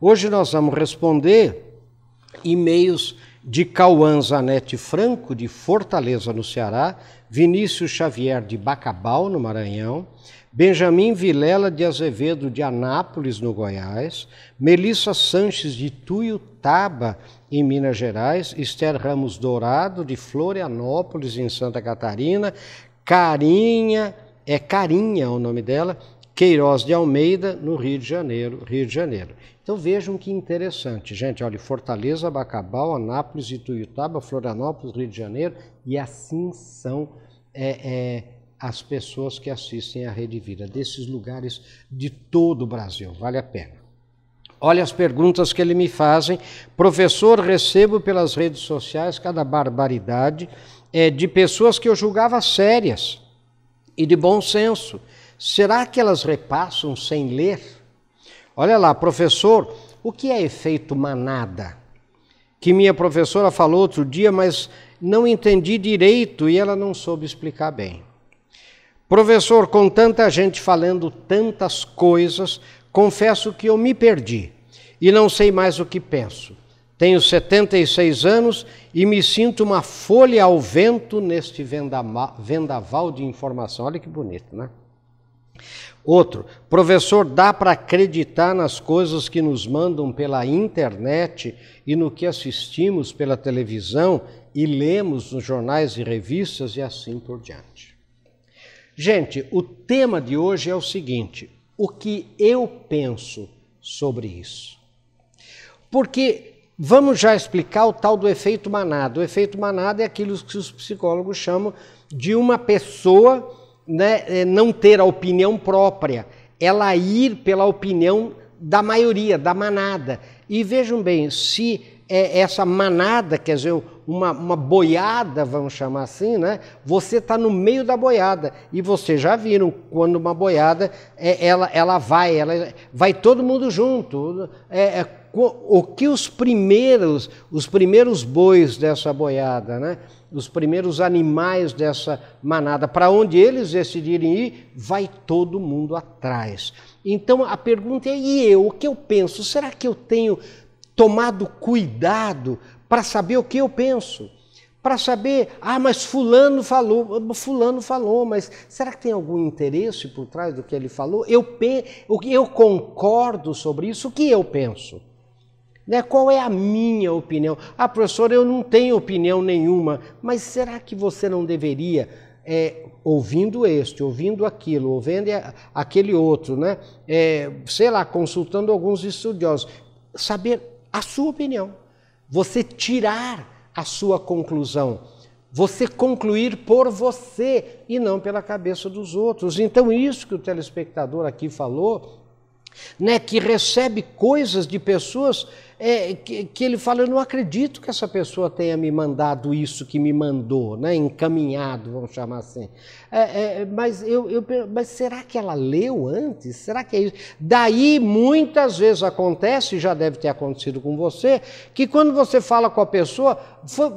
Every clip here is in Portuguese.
Hoje nós vamos responder e-mails de Cauã Zanetti Franco, de Fortaleza, no Ceará, Vinícius Xavier, de Bacabal, no Maranhão, Benjamin Vilela de Azevedo, de Anápolis, no Goiás, Melissa Sanches, de Tuiutaba, em Minas Gerais, Esther Ramos Dourado, de Florianópolis, em Santa Catarina, Carinha, é Carinha o nome dela, Queiroz de Almeida, no Rio de Janeiro, Rio de Janeiro. Então vejam que interessante, gente. Olha, Fortaleza, Bacabal, Anápolis, Ituiutaba, Florianópolis, Rio de Janeiro, e assim são é, é, as pessoas que assistem à Rede Vida, desses lugares de todo o Brasil. Vale a pena. Olha as perguntas que ele me fazem. Professor, recebo pelas redes sociais cada barbaridade é, de pessoas que eu julgava sérias e de bom senso. Será que elas repassam sem ler? Olha lá, professor, o que é efeito manada? Que minha professora falou outro dia, mas não entendi direito e ela não soube explicar bem. Professor, com tanta gente falando tantas coisas, confesso que eu me perdi e não sei mais o que penso. Tenho 76 anos e me sinto uma folha ao vento neste vendaval de informação. Olha que bonito, né? Outro, professor, dá para acreditar nas coisas que nos mandam pela internet e no que assistimos pela televisão e lemos nos jornais e revistas e assim por diante. Gente, o tema de hoje é o seguinte: o que eu penso sobre isso? Porque vamos já explicar o tal do efeito manada. O efeito manada é aquilo que os psicólogos chamam de uma pessoa né, é, não ter a opinião própria, ela ir pela opinião da maioria, da manada. E vejam bem, se é essa manada, quer dizer, uma, uma boiada, vamos chamar assim, né? Você está no meio da boiada. E vocês já viram quando uma boiada, é, ela, ela vai, ela vai todo mundo junto. É, é, o que os primeiros, os primeiros bois dessa boiada, né? Os primeiros animais dessa manada, para onde eles decidirem ir, vai todo mundo atrás. Então a pergunta é: e eu? O que eu penso? Será que eu tenho tomado cuidado para saber o que eu penso? Para saber, ah, mas Fulano falou, Fulano falou, mas será que tem algum interesse por trás do que ele falou? Eu, eu concordo sobre isso, o que eu penso? Né? Qual é a minha opinião? Ah, professor, eu não tenho opinião nenhuma, mas será que você não deveria, é, ouvindo este, ouvindo aquilo, ouvindo aquele outro, né? É, sei lá, consultando alguns estudiosos, saber a sua opinião, você tirar a sua conclusão, você concluir por você e não pela cabeça dos outros. Então, isso que o telespectador aqui falou, né, que recebe coisas de pessoas é, que, que, ele fala, eu não acredito que essa pessoa tenha me mandado isso que me mandou, né, encaminhado, vamos chamar assim. É, é, mas, eu, eu, mas será que ela leu antes? Será que é isso? Daí muitas vezes acontece, já deve ter acontecido com você, que quando você fala com a pessoa,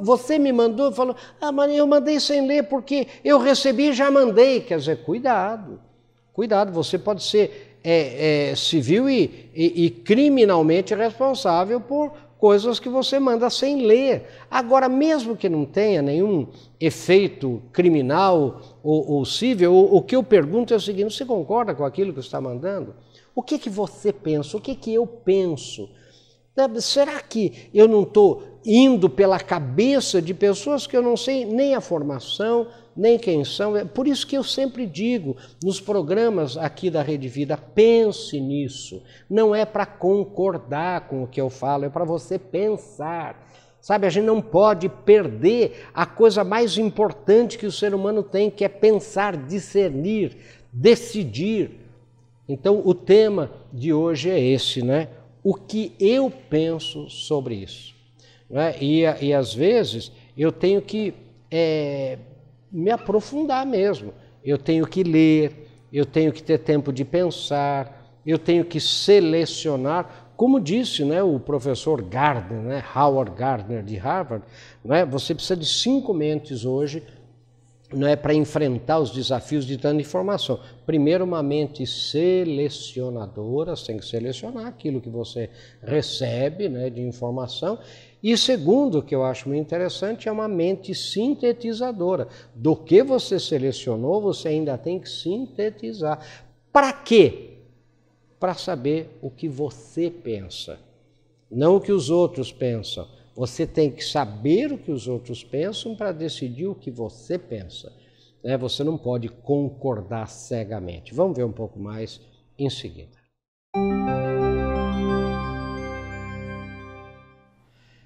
você me mandou, falou, ah, mas eu mandei sem ler porque eu recebi e já mandei. Quer dizer, cuidado, cuidado, você pode ser é, é, civil e, e, e criminalmente responsável por coisas que você manda sem ler. Agora, mesmo que não tenha nenhum efeito criminal ou, ou civil, o, o, que eu pergunto é o seguinte: você concorda com aquilo que está mandando? O que, que você pensa? O que, que eu penso? Será que eu não estou indo pela cabeça de pessoas que eu não sei nem a formação, nem quem são. É por isso que eu sempre digo nos programas aqui da Rede Vida, pense nisso. Não é para concordar com o que eu falo, é para você pensar. Sabe, a gente não pode perder a coisa mais importante que o ser humano tem, que é pensar, discernir, decidir. Então, o tema de hoje é esse, né? O que eu penso sobre isso. Né? E, e às vezes eu tenho que é, me aprofundar mesmo. Eu tenho que ler, eu tenho que ter tempo de pensar, eu tenho que selecionar. Como disse né, o professor Gardner, né, Howard Gardner de Harvard, né, você precisa de cinco mentes hoje não é para enfrentar os desafios de tanta informação. Primeiro, uma mente selecionadora, você tem que selecionar aquilo que você recebe né, de informação. E segundo, que eu acho muito interessante, é uma mente sintetizadora. Do que você selecionou, você ainda tem que sintetizar. Para quê? Para saber o que você pensa, não o que os outros pensam. Você tem que saber o que os outros pensam para decidir o que você pensa. Né? Você não pode concordar cegamente. Vamos ver um pouco mais em seguida.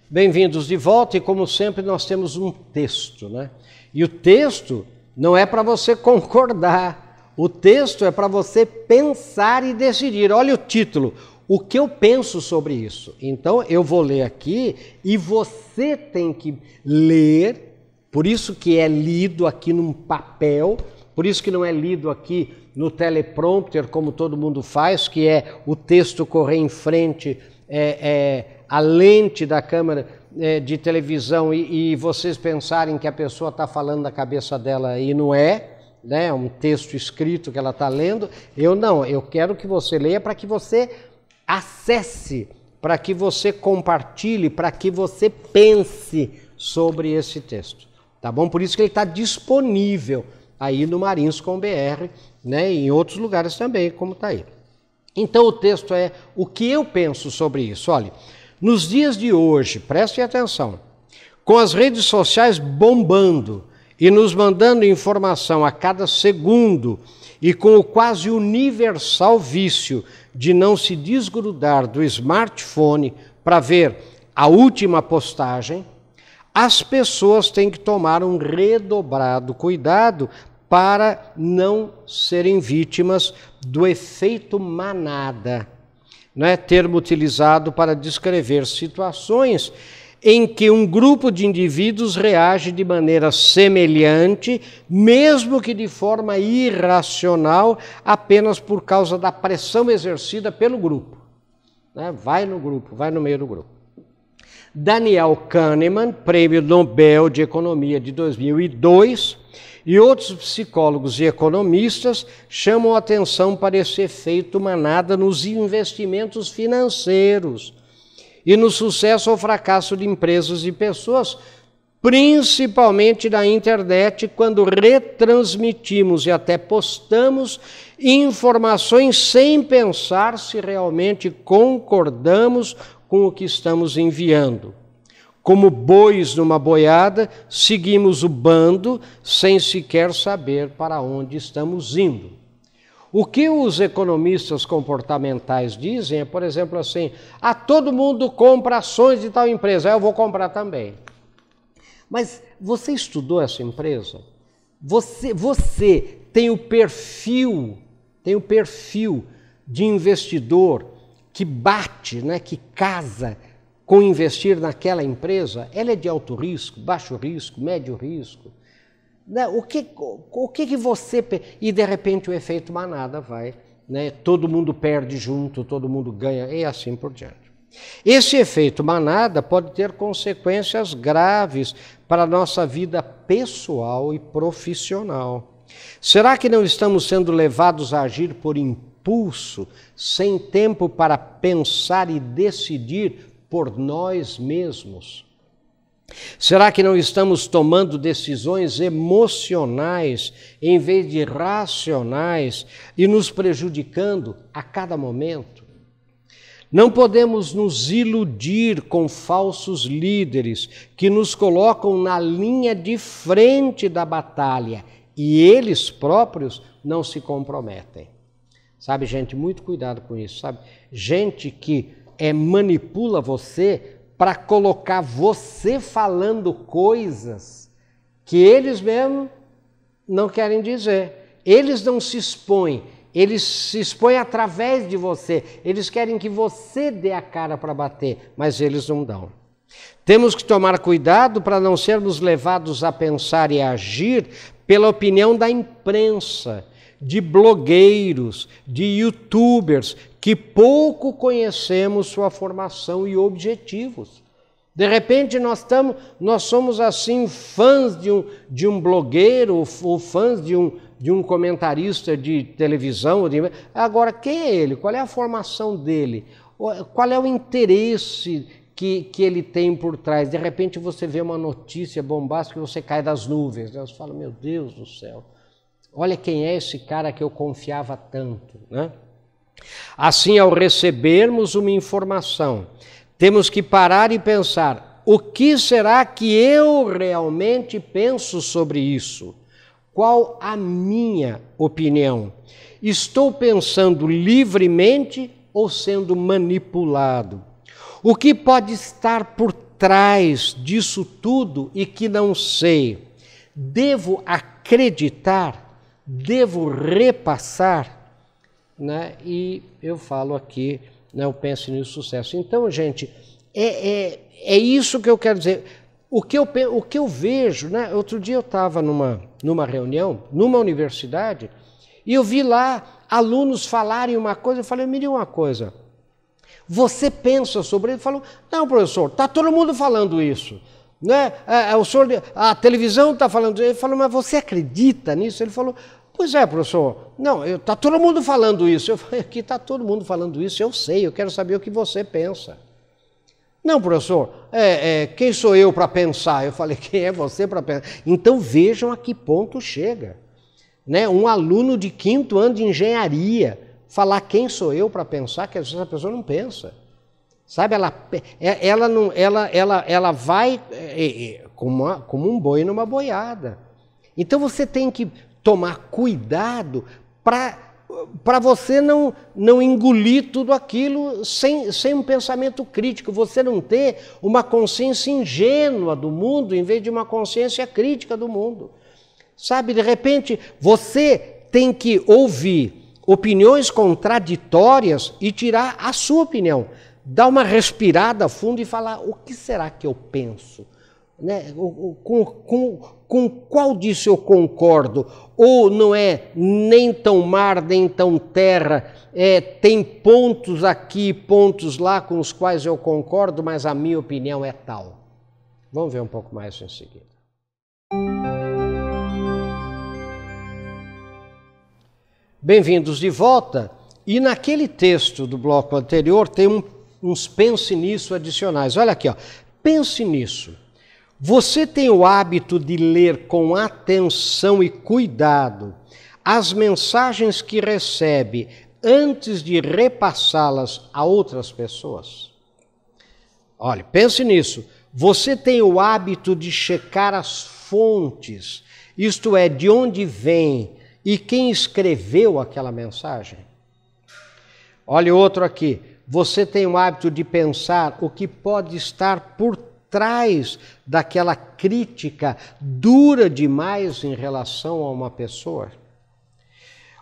Bem-vindos de volta e, como sempre, nós temos um texto, né? E o texto não é para você concordar, o texto é para você pensar e decidir. Olha o título: o que eu penso sobre isso. Então eu vou ler aqui e você tem que ler, por isso que é lido aqui num papel, por isso que não é lido aqui no teleprompter, como todo mundo faz, que é o texto correr em frente, é, é a lente da câmera é, de televisão e, e, vocês pensarem que a pessoa está falando da cabeça dela e não é, né? É um texto escrito que ela está lendo. Eu não, eu quero que você leia para que você acesse, para que você compartilhe, para que você pense sobre esse texto. Tá bom? Por isso que ele está disponível aí no Marins com BR, né? E em outros lugares também, como está aí. Então o texto é o que eu penso sobre isso. Olha, nos dias de hoje, preste atenção, com as redes sociais bombando e nos mandando informação a cada segundo e com o quase universal vício de não se desgrudar do smartphone para ver a última postagem, as pessoas têm que tomar um redobrado cuidado para não serem vítimas do efeito manada, não é termo utilizado para descrever situações em que um grupo de indivíduos reage de maneira semelhante, mesmo que de forma irracional, apenas por causa da pressão exercida pelo grupo. Né? Vai no grupo, vai no meio do grupo. Daniel Kahneman, Prêmio Nobel de Economia de 2002, e outros psicólogos e economistas chamam atenção para esse efeito manada nos investimentos financeiros e no sucesso ou fracasso de empresas e pessoas, principalmente na internet, quando retransmitimos e até postamos informações sem pensar se realmente concordamos com o que estamos enviando. Como bois numa boiada, seguimos o bando sem sequer saber para onde estamos indo. O que os economistas comportamentais dizem é, por exemplo, assim: ah, todo mundo compra ações de tal empresa, eu vou comprar também. Mas você estudou essa empresa? Você, você tem o perfil, tem o perfil de investidor que bate, né, que casa com investir naquela empresa? Ela é de alto risco, baixo risco, médio risco? Né? O, que, o que, que você. E de repente o efeito manada vai, né? todo mundo perde junto, todo mundo ganha, e assim por diante. Esse efeito manada pode ter consequências graves para a nossa vida pessoal e profissional. Será que não estamos sendo levados a agir por impulso, sem tempo para pensar e decidir por nós mesmos? Será que não estamos tomando decisões emocionais em vez de racionais e nos prejudicando a cada momento? Não podemos nos iludir com falsos líderes que nos colocam na linha de frente da batalha e eles próprios não se comprometem. Sabe, gente, muito cuidado com isso, sabe? Gente que é, manipula você para colocar você falando coisas que eles mesmos não querem dizer. Eles não se expõem, eles se expõem através de você. Eles querem que você dê a cara para bater, mas eles não dão. Temos que tomar cuidado para não sermos levados a pensar e agir pela opinião da imprensa, de blogueiros, de youtubers que pouco conhecemos sua formação e objetivos. De repente nós estamos, nós somos assim fãs de um, de um blogueiro ou, ou fãs de um, de um comentarista de televisão. De... Agora, quem é ele? Qual é a formação dele? Qual é o interesse que, que ele tem por trás? De repente você vê uma notícia bombástica e você cai das nuvens. Né? Você fala, meu Deus do céu, olha quem é esse cara que eu confiava tanto. Né? Assim, ao recebermos uma informação, temos que parar e pensar: o que será que eu realmente penso sobre isso? Qual a minha opinião? Estou pensando livremente ou sendo manipulado? O que pode estar por trás disso tudo e que não sei? Devo acreditar? Devo repassar? Né? E eu falo aqui né, eu penso nisso sucesso. Então, gente, é, é, é isso que eu quero dizer. O que eu, o que eu vejo, né? Outro dia eu estava numa, numa reunião, numa universidade, e eu vi lá alunos falarem uma coisa, eu falei, me diga uma coisa. Você pensa sobre? Ele falou, não, professor, está todo mundo falando isso. Né? É, é, o senhor, a televisão está falando isso. Ele falou, mas você acredita nisso? Ele falou, Pois é, professor. Não, está todo mundo falando isso. Eu falei, aqui está todo mundo falando isso, eu sei, eu quero saber o que você pensa. Não, professor, é, é, quem sou eu para pensar? Eu falei, quem é você para pensar? Então vejam a que ponto chega. Né? Um aluno de quinto ano de engenharia falar quem sou eu para pensar, que vezes a pessoa não pensa. Sabe, ela, é, ela, não, ela, ela, ela vai é, é, como, uma, como um boi numa boiada. Então você tem que tomar cuidado para você não, não engolir tudo aquilo sem, sem um pensamento crítico, você não ter uma consciência ingênua do mundo em vez de uma consciência crítica do mundo. Sabe, de repente você tem que ouvir opiniões contraditórias e tirar a sua opinião. Dar uma respirada fundo e falar: o que será que eu penso? Né? Com, com, com qual disso eu concordo? Ou não é nem tão mar, nem tão terra, é, tem pontos aqui, pontos lá com os quais eu concordo, mas a minha opinião é tal. Vamos ver um pouco mais em seguida. Bem-vindos de volta. E naquele texto do bloco anterior tem um, uns pense nisso adicionais. Olha aqui, ó. pense nisso. Você tem o hábito de ler com atenção e cuidado as mensagens que recebe antes de repassá-las a outras pessoas? Olha, pense nisso. Você tem o hábito de checar as fontes, isto é, de onde vem e quem escreveu aquela mensagem? Olha outro aqui. Você tem o hábito de pensar o que pode estar por trás daquela crítica dura demais em relação a uma pessoa?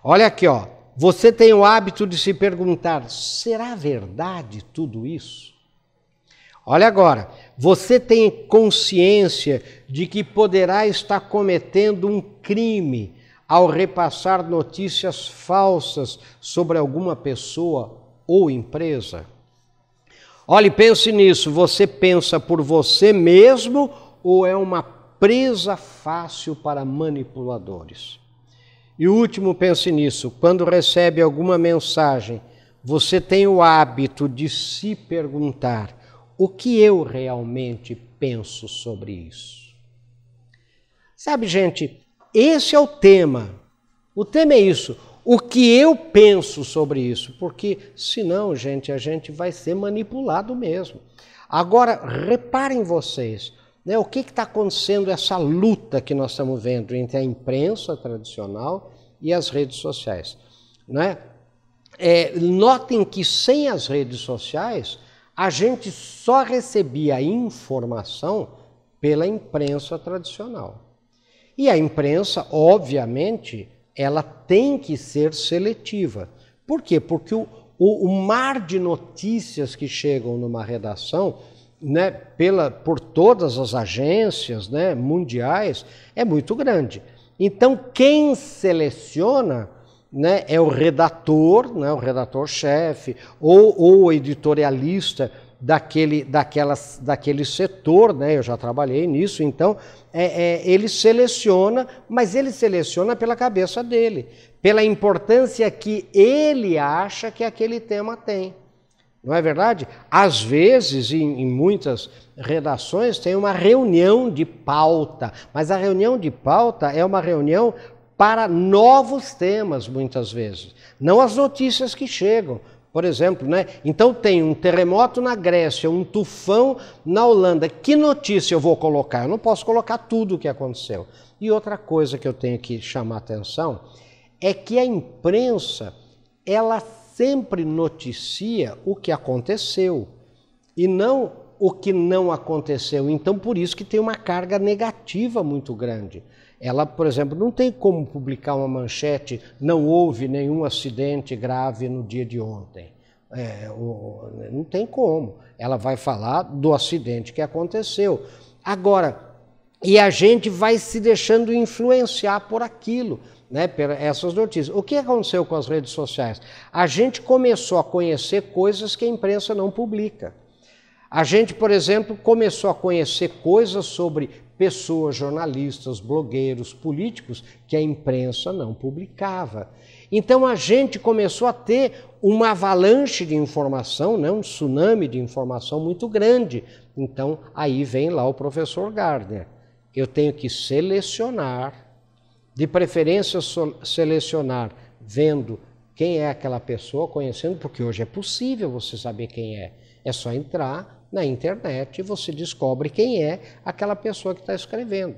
Olha aqui, ó. Você tem o hábito de se perguntar: será verdade tudo isso? Olha agora, você tem consciência de que poderá estar cometendo um crime ao repassar notícias falsas sobre alguma pessoa ou empresa? Olhe, pense nisso. Você pensa por você mesmo ou é uma presa fácil para manipuladores? E o último, pense nisso. Quando recebe alguma mensagem, você tem o hábito de se perguntar: o que eu realmente penso sobre isso? Sabe, gente, esse é o tema. O tema é isso o que eu penso sobre isso, porque senão, gente, a gente vai ser manipulado mesmo. Agora, reparem vocês, né, o que está acontecendo essa luta que nós estamos vendo entre a imprensa tradicional e as redes sociais. Né? É, notem que sem as redes sociais, a gente só recebia informação pela imprensa tradicional. E a imprensa, obviamente, ela tem que ser seletiva. Por quê? Porque o, o, o mar de notícias que chegam numa redação, né, pela, por todas as agências né, mundiais, é muito grande. Então, quem seleciona né, é o redator, né, o redator-chefe, ou, ou o editorialista daquele, daquelas, daquele setor, né? eu já trabalhei nisso, então é, é, ele seleciona, mas ele seleciona pela cabeça dele, pela importância que ele acha que aquele tema tem. Não é verdade? Às vezes, em, em, muitas redações, tem uma reunião de pauta, mas a reunião de pauta é uma reunião para novos temas, muitas vezes, não as notícias que chegam. Por exemplo, né? Então tem um terremoto na Grécia, um tufão na Holanda. Que notícia eu vou colocar? Eu não posso colocar tudo o que aconteceu. E outra coisa que eu tenho que chamar atenção é que a imprensa, ela sempre noticia o que aconteceu e não o que não aconteceu. Então, por isso que tem uma carga negativa muito grande. Ela, por exemplo, não tem como publicar uma manchete, não houve nenhum acidente grave no dia de ontem. É, não tem como. Ela vai falar do acidente que aconteceu. Agora, e a gente vai se deixando influenciar por aquilo, né, por essas notícias. O que aconteceu com as redes sociais? A gente começou a conhecer coisas que a imprensa não publica. A gente, por exemplo, começou a conhecer coisas sobre pessoas, jornalistas, blogueiros, políticos que a imprensa não publicava. Então a gente começou a ter uma avalanche de informação, né, um tsunami de informação muito grande. Então aí vem lá o professor Gardner. Eu tenho que selecionar, de preferência selecionar vendo quem é aquela pessoa, conhecendo, porque hoje é possível você saber quem é. É só entrar na internet você descobre quem é aquela pessoa que está escrevendo,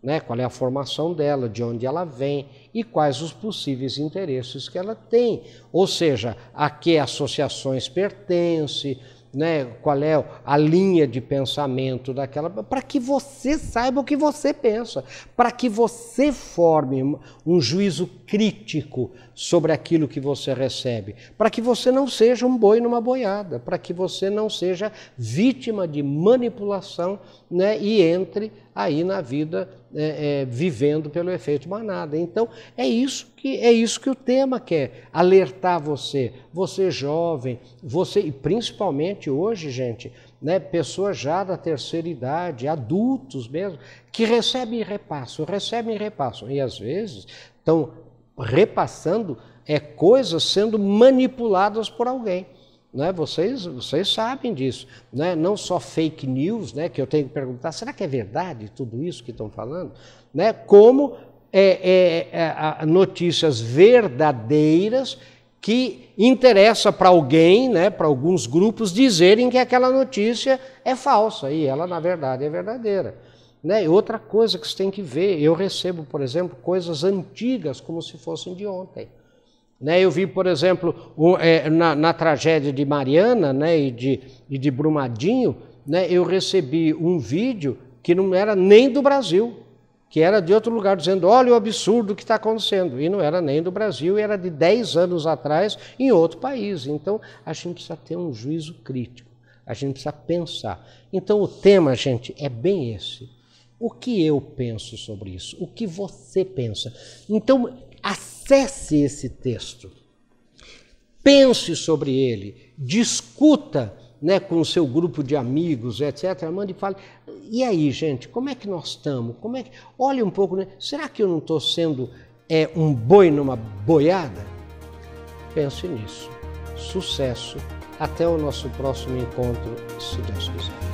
né? qual é a formação dela, de onde ela vem e quais os possíveis interesses que ela tem. Ou seja, a que associações pertence, né, qual é a linha de pensamento daquela, para que você saiba o que você pensa, para que você forme um juízo crítico sobre aquilo que você recebe, para que você não seja um boi numa boiada, para que você não seja vítima de manipulação né, e entre aí na vida é, é, vivendo pelo efeito manada. Então é isso que é isso que o tema quer alertar você, você jovem, você e principalmente hoje, gente, né, pessoas já da terceira idade, adultos mesmo, que recebem repassam, recebem repassam e às vezes estão repassando é coisas sendo manipuladas por alguém. Né? Vocês, vocês sabem disso. Né? Não só fake news, né? que eu tenho que perguntar, será que é verdade tudo isso que estão falando? Né? Como é, é, é, notícias verdadeiras que interessa para alguém, né, para alguns grupos, dizerem que aquela notícia é falsa e ela, na verdade, é verdadeira. Né? Outra coisa que você tem que ver, eu recebo, por exemplo, coisas antigas como se fossem de ontem. Né, eu vi, por exemplo, é, na, na, tragédia de Mariana né, e, de, e de Brumadinho, né, eu recebi um vídeo que não era nem do Brasil, que era de outro lugar, dizendo: olha o absurdo que está acontecendo. E não era nem do Brasil, era de 10 anos atrás em outro país. Então, a gente precisa ter um juízo crítico, a gente precisa pensar. Então, o tema, gente, é bem esse. O que eu penso sobre isso? O que você pensa? Então, acesse esse texto, pense sobre ele, discuta né, com o seu grupo de amigos, etc. Mande e fale. E aí, gente, como é que nós estamos? Como é que... Olhe um pouco, né? será que eu não estou sendo é, um boi numa boiada? Pense nisso. Sucesso. Até o nosso próximo encontro, se Deus quiser.